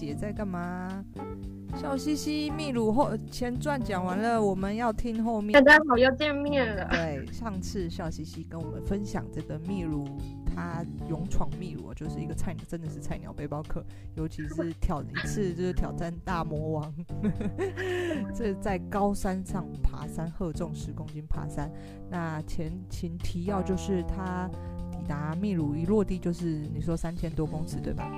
姐在干嘛？笑嘻嘻，秘鲁后前传讲完了，我们要听后面。大家好，又见面了。对，上次笑嘻嘻跟我们分享这个秘鲁，他勇闯秘鲁，就是一个菜鸟，真的是菜鸟背包客，尤其是挑一次就是挑战大魔王，这在高山上爬山，荷重十公斤爬山。那前情提要就是他抵达秘鲁一落地就是你说三千多公尺对吧？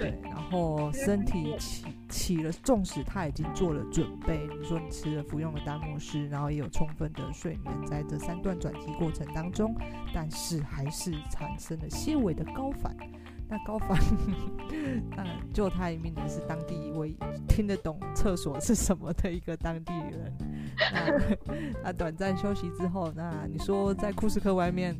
对，然后身体起起了，纵使他已经做了准备，你说你吃了服用了丹莫斯，然后也有充分的睡眠，在这三段转机过程当中，但是还是产生了些微的高反。那高反，呃，救他一命的是当地一位听得懂厕所是什么的一个当地人。那 那短暂休息之后，那你说在库斯科外面。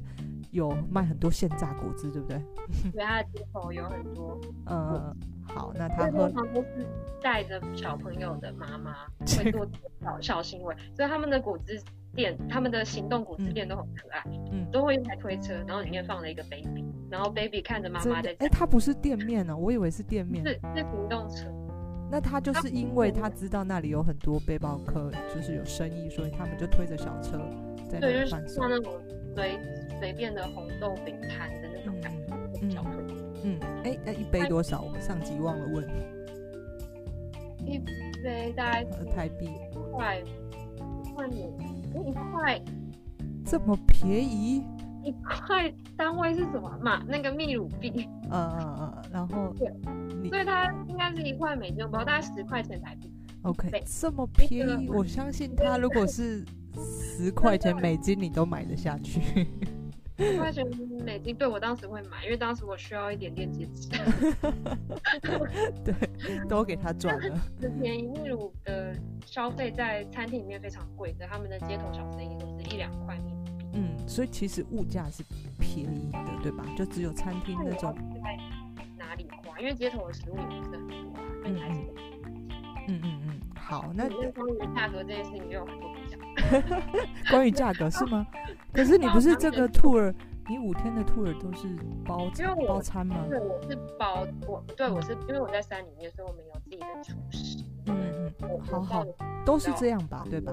有卖很多现榨果汁，对不对？对，他的街头有很多。嗯，好，那他喝。通常都是带着小朋友的妈妈会做小小行为，所以他们的果汁店，他们的行动果汁店都很可爱。嗯，都会用台推车，然后里面放了一个 baby，然后 baby 看着妈妈在。哎，他不是店面呢，我以为是店面。是是行动车。那他就是因为他知道那里有很多背包客，就是有生意，所以他们就推着小车在那里贩售。像那种对。随便的红豆饼摊的那种感觉，嗯，小推。嗯，哎，那一杯多少？我们上集忘了问。一杯大概台币一块，一块五，一块这么便宜？一块单位是什么嘛？那个秘鲁币。嗯嗯嗯，然后对，所以它应该是一块美金，不过大概十块钱台币。OK，这么便宜，我相信它如果是十块钱美金，你都买得下去。十块钱美金，对，我当时会买，因为当时我需要一点点节制。对，都给他赚了。很便宜，秘鲁的消费在餐厅里面非常贵的，他们的街头小生意都是一两块秘鲁币。嗯，所以其实物价是便宜的，对吧？就只有餐厅那种。在哪里花？因为街头的食物也不是很多啊，嗯嗯嗯嗯，好，那关于价格这件事情，有很多。关于价格是吗？可是你不是这个 tour，你五天的 tour 都是包包餐吗？对，我是包我，对我是因为我在山里面，所以我们有自己的厨师。嗯嗯，好好，都是这样吧，对吧？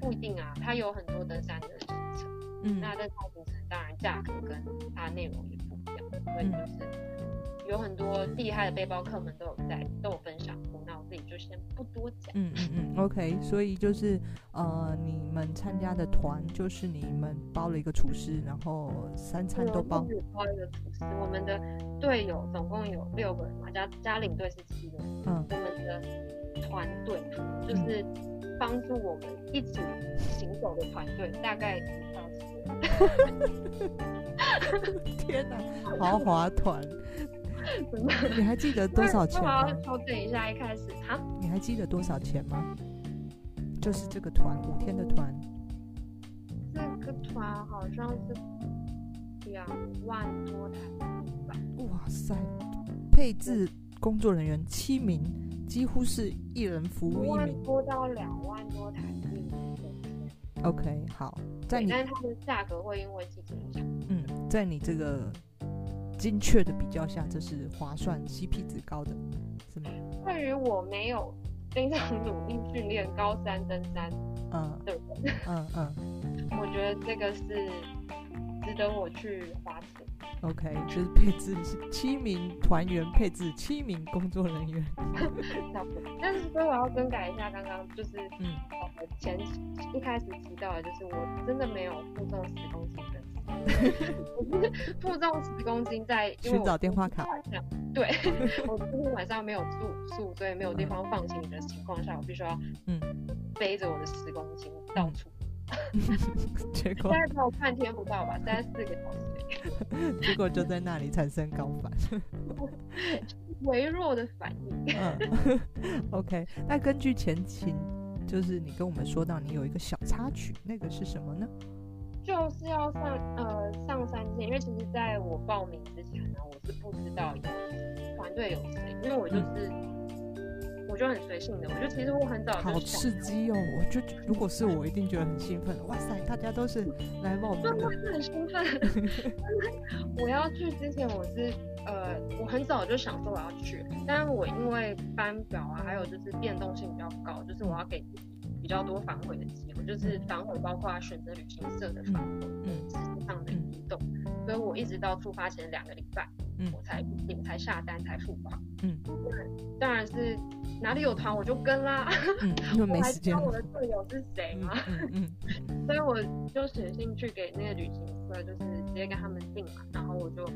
不一定啊，它有很多登山的行程。嗯，那登山行程当然价格跟它内容也不一样，所以就是。有很多厉害的背包客们都有在都有分享就先不多讲。嗯嗯嗯，OK，所以就是呃，你们参加的团就是你们包了一个厨师，然后三餐都包。包一个厨师，我们的队友总共有六个人嘛，加加领队是七个人。嗯，我们的团队就是帮助我们一起行走的团队，大概五到七个人。天哪，豪华团！你还记得多少钱吗？我要调整一下，一开始哈。你还记得多少钱吗？就是这个团五天的团。这个团好像是两万多台币吧。哇塞！配置工作人员七名，几乎是一人服务一名。多到两万多台币。OK，好。在你但是它的价格会因为季节影响。嗯，在你这个。精确的比较下，这是划算、CP 值高的，是吗？对于我没有非常努力训练高山登山，嗯，对？嗯嗯，我觉得这个是值得我去花钱。OK，就是配置七名团员，配置七名工作人员。但是，所以我要更改一下，刚刚就是嗯，前一开始提到的，就是我真的没有负重十公斤的。我是负重十公斤，在寻找电话卡。对，我今天晚上没有住宿，所以没有地方放行李的情况下，我必须要嗯背着我的十公斤到处。结果现在才半天不到吧，三四个小时。结果就在那里产生高反，微弱的反应。嗯，OK。那根据前情，就是你跟我们说到你有一个小插曲，那个是什么呢？就是要上呃上山前，因为其实在我报名之前呢，我是不知道有团队有谁，因为我就是、嗯、我就很随性的，我就其实我很早就好刺激哦，我就如果是我一定觉得很兴奋，哇塞，大家都是来报名的，真的是很兴奋。我要去之前，我是呃，我很早就想说我要去，但是我因为班表啊，还有就是变动性比较高，就是我要给比较多反悔的机会，就是反悔包括选择旅行社的反悔，嗯，实际上的移动，所以我一直到出发前两个礼拜。嗯，我才定，才下单，才付款。嗯，当然是哪里有团我就跟啦。嗯，因为没时间。我还知道我的队友是谁吗？嗯嗯，嗯。所以我就写信去给那个旅行社，就是直接跟他们订嘛。然后我就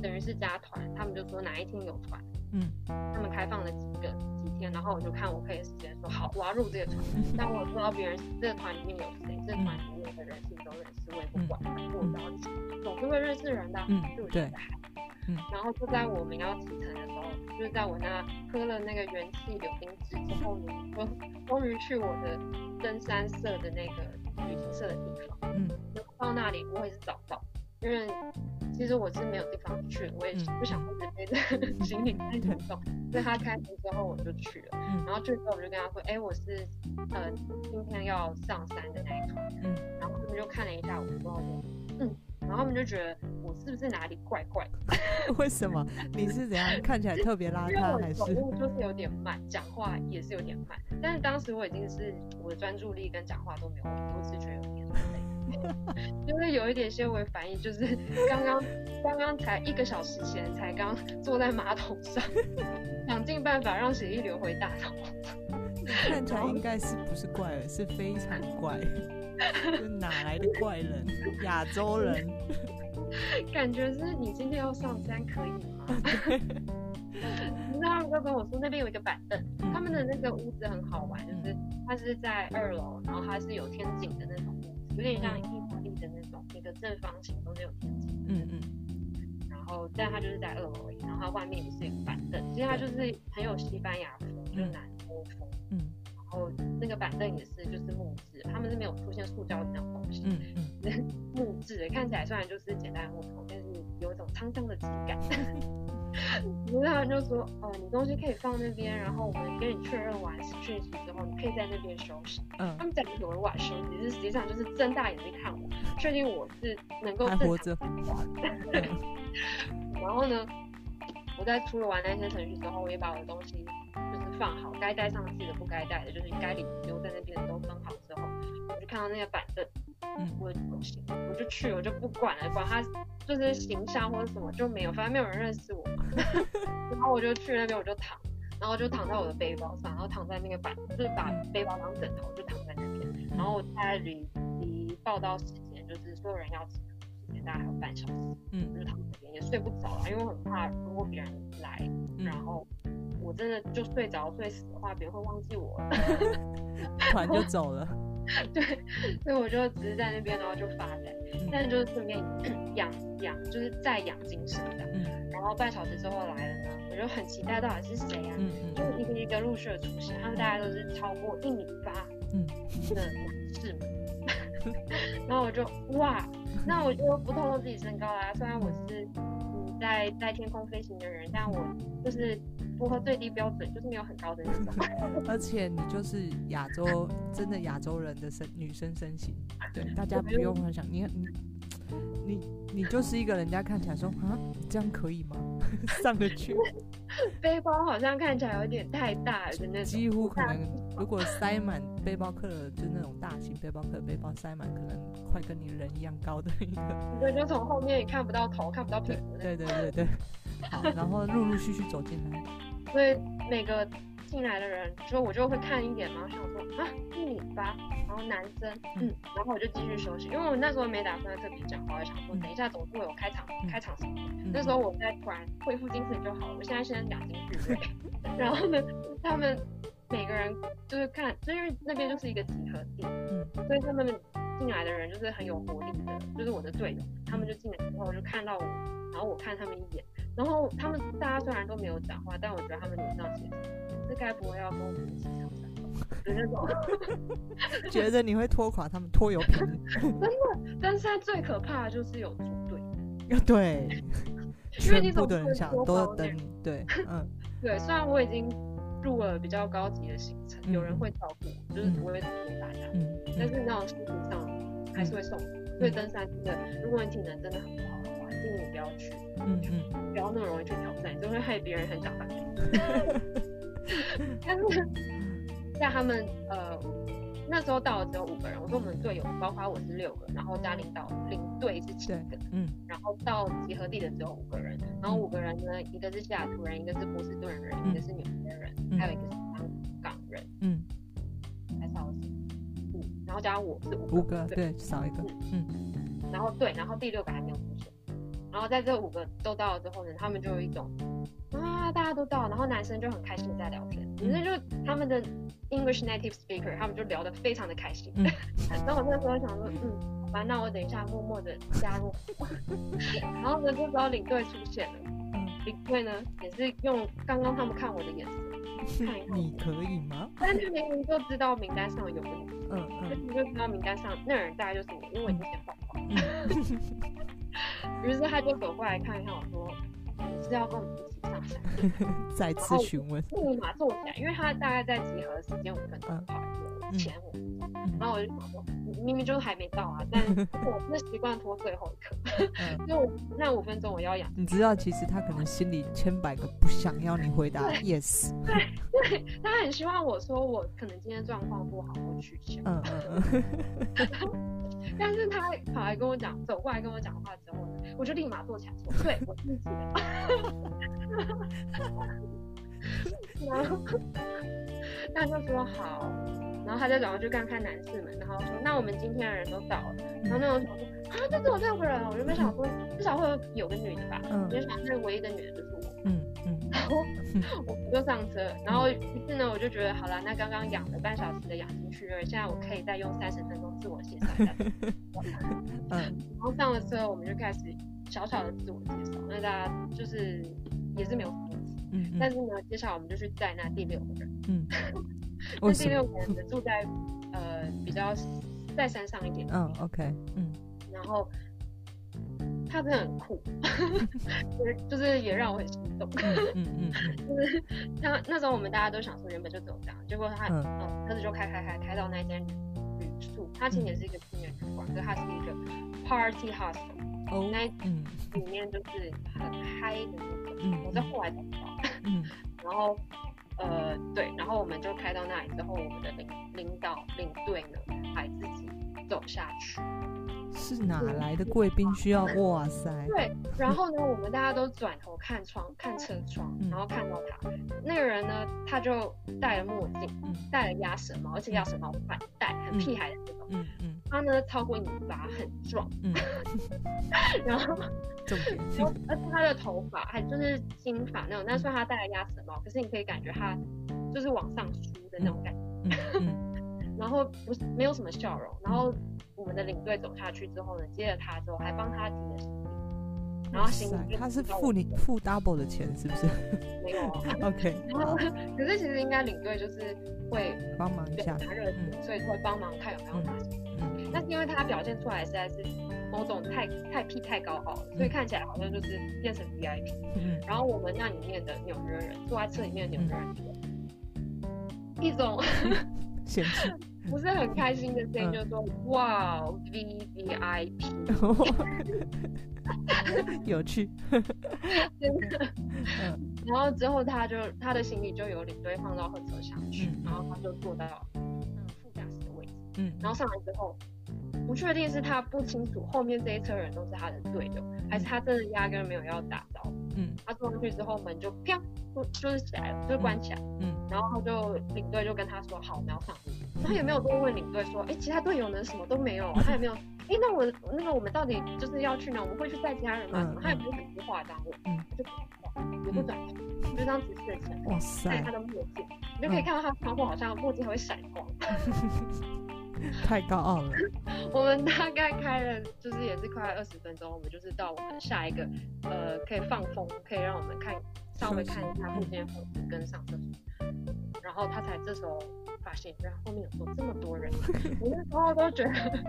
等于是加团，他们就说哪一天有团。嗯。他们开放了几个几天，然后我就看我可以时间说好，我要入这个团。但我不知道别人这个团里面有谁，这个团里面的人是都认识，我也不管，我只要总是会认识人的。嗯，对。然后就在我们要启程的时候，就是在我那喝了那个元气柳丁汁之后呢，我终于去我的登山社的那个旅行社的地方。嗯，到那里我也是找不到，因为其实我是没有地方去，我也不想背着 行李太沉重。所以他开门之后我就去了，然后去之后我就跟他说，哎，我是呃今天要上山的那一团。嗯，然后他们就看了一下我之后说，嗯。然后他们就觉得我是不是哪里怪怪的？为什么？你是怎样看起来特别邋遢，还是？走路就是有点慢，讲话也是有点慢。但是当时我已经是我的专注力跟讲话都没有我只是觉得有点累，就是有一点纤维反应，就是刚刚刚刚才一个小时前才刚坐在马桶上，想尽办法让血液流回大脑。看起来应该是不是怪人，是非常怪。哪来的怪人？亚洲人，感觉是你今天要上山可以吗？你知道他们就跟我说那边有一个板凳，他们的那个屋子很好玩，就是它是在二楼，然后它是有天井的那种有点像意大利的那种一个正方形，都没有天井。嗯嗯。然后但它就是在二楼而已，然后它外面也是一个板凳，其实它就是很有西班牙风，就是南欧风。嗯。然后那个板凳也是就是木质，他们是没有出现塑胶的那种东西，嗯嗯，木质的，看起来虽然就是简单木头，但是有一种沧桑的质感。然后他们就说，哦，你东西可以放那边，然后我们跟你确认完讯息之后，你可以在那边休息。嗯，他们讲有人晚休息，是实际上就是睁大眼睛看我，确定我是能够活着。然后呢，我在出了完那些程序之后，我也把我的东西就是。放好，该带上去的不该带的，就是该留留在那边的都分好之后，我就看到那个板凳，嗯，我就不行，我就去，我就不管了，管他就是形象或者什么就没有，反正没有人认识我嘛。然后我就去那边，我就躺，然后就躺在我的背包上，然后躺在那个板，就是把背包当枕头，就躺在那边。然后我在离离报道时间，就是所有人要起床时间大概还有半小时，嗯，就躺在那边也睡不着了，因为我很怕如果别人来，然后。我真的就睡着睡死的话，别人会忘记我了，团就走了。对，所以我就只是在那边，然后就发呆，嗯、但是就是顺便 养养，就是再养精神的。嗯。然后半小时之后来了呢，我就很期待到底是谁啊？嗯嗯。就是一个一个陆续的出现，他们大家都是超过一米八嗯的男士们。嗯、然后我就哇，那我就不透露自己身高啦。虽然我是嗯在在天空飞行的人，但我就是。符合最低标准，就是没有很高的那种。而且你就是亚洲，真的亚洲人的身女生身形，对，大家不用很想你你你你就是一个人家看起来说啊，这样可以吗？上得去？背包好像看起来有点太大，就那几乎可能如果塞满背包客的，就那种大型背包客背包塞满，可能快跟你人一样高的一个。对，就从后面也看不到头，看不到屁股。对对对对。好，然后陆陆续续走进来。所以每个进来的人，就我就会看一眼嘛，想说啊一米八，然后男生，嗯，然后我就继续休息，因为我那时候没打算特别讲话，我想说等一下总是会有开场，开场什么，那时候我在突然恢复精神就好了。我现在先养精蓄锐，然后呢，他们每个人就是看，就因为那边就是一个集合地，嗯，所以他们进来的人就是很有活力的，就是我的队友，他们就进来之后就看到我，然后我看他们一眼。然后他们大家虽然都没有讲话，但我觉得他们脸上其实这该不会要跟我们一起上山吧？就那种 觉得你会拖垮他们拖油瓶。真的，但是他最可怕的就是有组队。对，全部的人想都等你。对，嗯，对。虽然我已经入了比较高级的行程，嗯、有人会照顾我，就是不会拖大家，嗯，但是那种心情上还是会受。所以登山真的，如果你体能真的很不好不要去，嗯嗯，不要那么容易去挑战，就会害别人很想反抗。但是像他们呃那时候到了只有五个人，我说我们队友包括我是六个，然后加领导领队是七个，嗯，然后到集合地的只有五个人，然后五个人呢，一个是西雅图人，一个是波士顿人，一个是纽约人，还有一个是香港人，嗯，还少是五，然后加上我是五个，五个对，少一个，嗯，然后对，然后第六个还没有然后在这五个都到了之后呢，他们就有一种。啊，大家都到，然后男生就很开心在聊天，女生就他们的 English native speaker，他们就聊得非常的开心。嗯、然后我那时候想说，嗯，好吧，那我等一下默默的加入。然后呢，这时候领队出现了，领队呢也是用刚刚他们看我的眼神看一看，你可以吗？但是明明就知道名单上有嗯嗯，就知道名单上那人大概就是我，因为我已经先报告。于、嗯、是他就走过来看一看我说，你是要跟我们一起上山？再次询问，立马坐起来，因为他大概在集合时间五分钟，跑前五然后我就想说，明明就是还没到啊，但 我是习惯拖最后一刻，就那五分钟我要养。你知道，其实他可能心里千百个不想要你回答 yes，对 对，他很希望我说我可能今天状况不好，我取消。嗯嗯嗯。但是他跑来跟我讲，走过来跟我讲话之后呢，我就立马坐起来说：“对，我自己的。”然后他就说好，然后他就转过去看看男士们，然后说：“那我们今天的人都到了。”然后那种想说：“啊，就只有六个人。”我原本想说至少会有有个女的吧，我就想那唯一的女的就是我。嗯嗯。然后我就上车，然后于是呢，我就觉得好了，那刚刚养了半小时的养精蓄锐，现在我可以再用三十分钟自我介绍一下。嗯。然后上了车，我们就开始小小的自我介绍，那大家就是也是没有什么问题。嗯。但是呢，接下来我们就去载那第六个人。嗯。那第六个人呢，住在呃比较在山上一点。嗯，OK。嗯。然后。他真的很酷，就是就是也让我很心动。嗯嗯，就是他那时候我们大家都想说原本就走这样，结果他嗯车子就开开开开到那间旅宿，它其实也是一个青年旅馆，可是它是一个 party hostel，哦，那里面就是很嗨的那种。嗯，我在后来才知道。嗯，然后呃对，然后我们就开到那里之后，我们的领领导领队呢还自己走下去。是哪来的贵宾需要？哇塞！对，然后呢，我们大家都转头看窗，看车窗，然后看到他，那个人呢，他就戴了墨镜，戴了鸭舌帽，而且鸭舌帽反戴，很屁孩的那种。嗯嗯。他呢，超过你吧，很壮。嗯。然后，重点，而且他的头发还就是金发那种，但虽然他戴了鸭舌帽，可是你可以感觉他就是往上梳的那种感觉。然后不是没有什么笑容，然后。我们的领队走下去之后呢，接了他之后还帮他提了行李，然后行李他是付你付 double 的钱是不是？没有，OK。然后可是其实应该领队就是会帮忙一下，他热情，所以会帮忙看有没有拿行李。嗯，那是因为他表现出来实在是某种太太屁太高傲了，所以看起来好像就是变成 VIP。嗯，然后我们那里面的纽约人坐在车里面的纽约人就一种 嫌弃。不是很开心的声音，就是说哇，V V I P，有趣，真的。然后之后他就他的行李就由领队放到后车厢去，然后他就坐到嗯副驾驶的位置。嗯，然后上来之后，不确定是他不清楚后面这一车人都是他的队友，还是他真的压根没有要打招呼。嗯，他坐上去之后门就啪，就就是起来了，就关起来。嗯，然后他就领队就跟他说好，我们要上路。他也没有多问领队说，哎，其他队友呢？什么都没有。他也没有，哎，那我那个我们到底就是要去哪？我们会去带其他人吗？什么？他也不是很多话这样问，嗯，就不说话，也不转头，就这样直视着前。哇塞！戴他的墨镜，你就可以看到他窗户好像墨镜还会闪光。太高傲了。我们大概开了，就是也是快二十分钟，我们就是到我们下一个，呃，可以放风，可以让我们看稍微看一下后面风景跟上厕所。然后他才这时候发现，原来后面有坐这么多人。我那时候都觉得，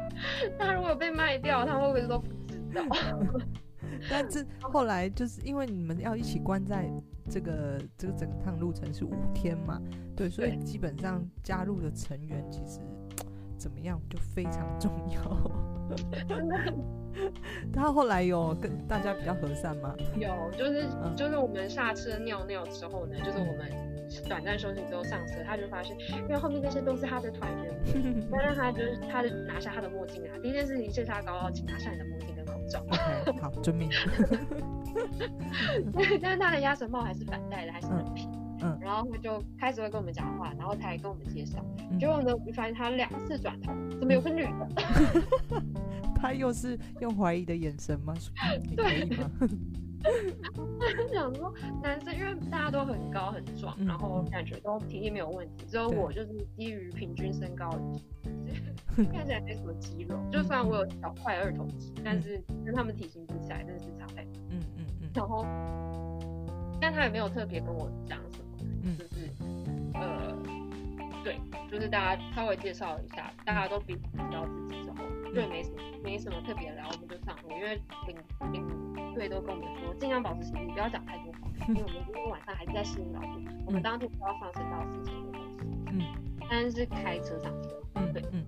他如果被卖掉，他会不会都不知道？但是后来就是因为你们要一起关在这个这个整趟路程是五天嘛，对，所以基本上加入的成员其实怎么样就非常重要。真的 他后来有跟大家比较和善吗？有，就是、嗯、就是我们下车尿尿之后呢，就是我们短暂休息之后上车，他就发现，因为后面那些都是他的团员，但是他就是他的拿下他的墨镜啊，第一件事情是他高傲，请拿下你的墨镜跟口罩。好，遵命。对，但是他的鸭舌帽还是反戴的，还是很平。嗯嗯，然后他就开始会跟我们讲话，然后他还跟我们介绍。结果呢，我就发现他两次转头，怎么有个女的？他又是用怀疑的眼神吗？你可以吗？对，想说男生，因为大家都很高很壮，然后感觉都体力没有问题，只有我就是低于平均身高，看起来没什么肌肉。就算我有小块二头肌，但是跟他们体型比起来，真的是差太多。嗯嗯嗯。然后，但他也没有特别跟我讲对，就是大家稍微介绍一下，大家都彼此知道自己之后，对，没什么，没什么特别聊，我们就上路，因为领领队都跟我们说，尽量保持静，不要讲太多话，因为我们今天晚上还是在适应劳动，我们当天不要上升到四千的东西，嗯，但是开车上去，嗯，对，嗯，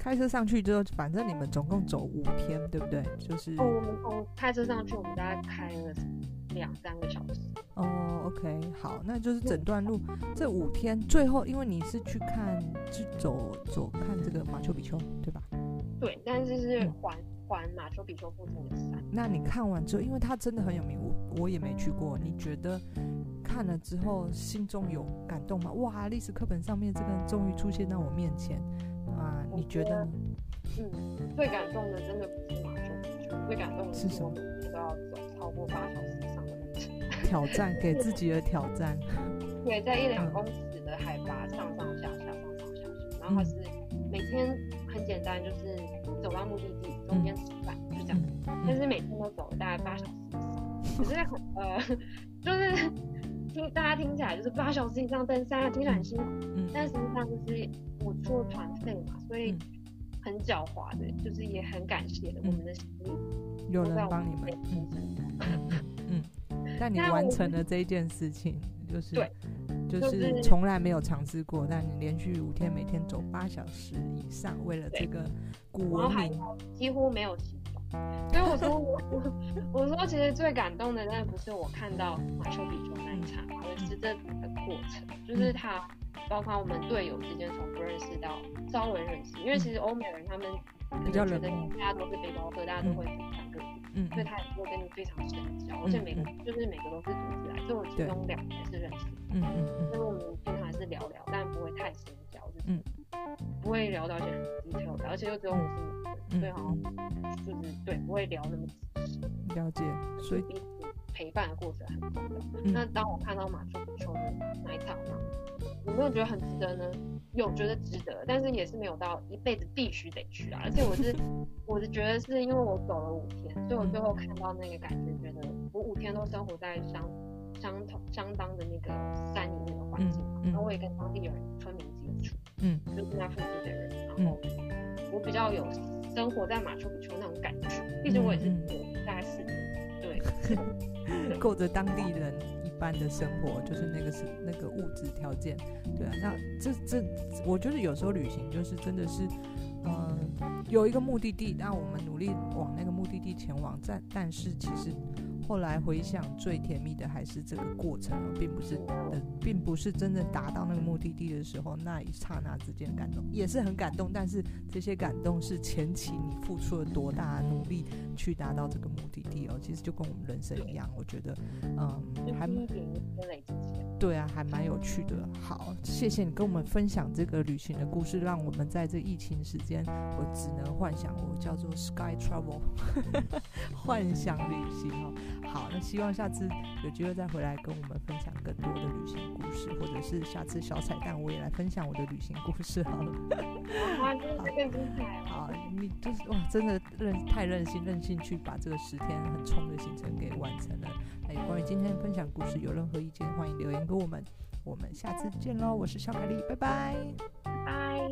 开车上去之后，反正你们总共走五天，对不对？就是，哦，我们从开车上去，我们大概开了两三个小时。哦，OK，好，那就是整段路这五天，最后因为你是去看，去走走看这个马丘比丘，对吧？对，但是是环环马丘比丘附近的山。那你看完之后，因为它真的很有名，我我也没去过，你觉得看了之后心中有感动吗？哇，历史课本上面这个人终于出现在我面前啊！你觉得呢？嗯，最感动的真的不是马丘比丘，最感动的是什么？都要走超过八小时。挑战给自己的挑战，对，在一两公尺的海拔上上下下上上下下，然后它是每天很简单，就是走到目的地中间吃饭，就这样，但是每天都走了大概八小时，可是很呃，就是听大家听起来就是八小时以上登山，听起来很辛苦，但实际上就是我做团费嘛，所以很狡猾的，就是也很感谢我们的心力，有人帮你们，嗯。但你完成了这一件事情，就是对，就是从来没有尝试过。但你连续五天，每天走八小时以上，为了这个古文明，几乎没有洗澡。所以我说，我我说，其实最感动的，那不是我看到马丘比丘那一场，而是这个过程，就是他，包括我们队友之间从不认识到稍微认识，因为其实欧美人他们比较觉得大家都是背包客，大家都会分享各自。嗯，所以他也会跟你非常深交，而且每个就是每个都是独自来，就我其中两个是认识，嗯嗯嗯，所以我们平常还是聊聊，但不会太深交，就是不会聊到一些很 detail 的，而且又只有我是女生，所以好像就是对不会聊那么仔细。了解，所以彼此陪伴的过程很重要。那当我看到马丘比丘的那一场呢，有没有觉得很值得呢？有觉得值得，但是也是没有到一辈子必须得去啊。而且我是 我是觉得是因为我走了五天，所以我最后看到那个感觉，觉得我五天都生活在相相同相当的那个山里面的环境嘛，然后我也跟当地人村民接触，嗯，就是那附近的人，然后我比较有生活在马丘比丘那种感觉。毕竟我也是大概四年，对，过着当地人。一般的生活，就是那个是那个物质条件，对啊。那这这，我觉得有时候旅行就是真的是，嗯、有一个目的地，那我们努力往那个目的地前往，但但是其实。后来回想，最甜蜜的还是这个过程，并不是呃，并不是真正达到那个目的地的时候那一刹那之间的感动，也是很感动。但是这些感动是前期你付出了多大的努力去达到这个目的地哦。其实就跟我们人生一样，我觉得，嗯，还对啊，还蛮有趣的。好，谢谢你跟我们分享这个旅行的故事，让我们在这疫情时间，我只能幻想，我叫做 Sky Travel，幻想旅行哦。好，那希望下次有机会再回来跟我们分享更多的旅行故事，或者是下次小彩蛋我也来分享我的旅行故事好了。哇，真的更精彩！好，你就是哇，真的任太任性，任性去把这个十天很冲的行程给完成了。那有关于今天分享故事，有任何意见欢迎留言给我们。我们下次见喽，我是小凯丽，拜拜，拜拜。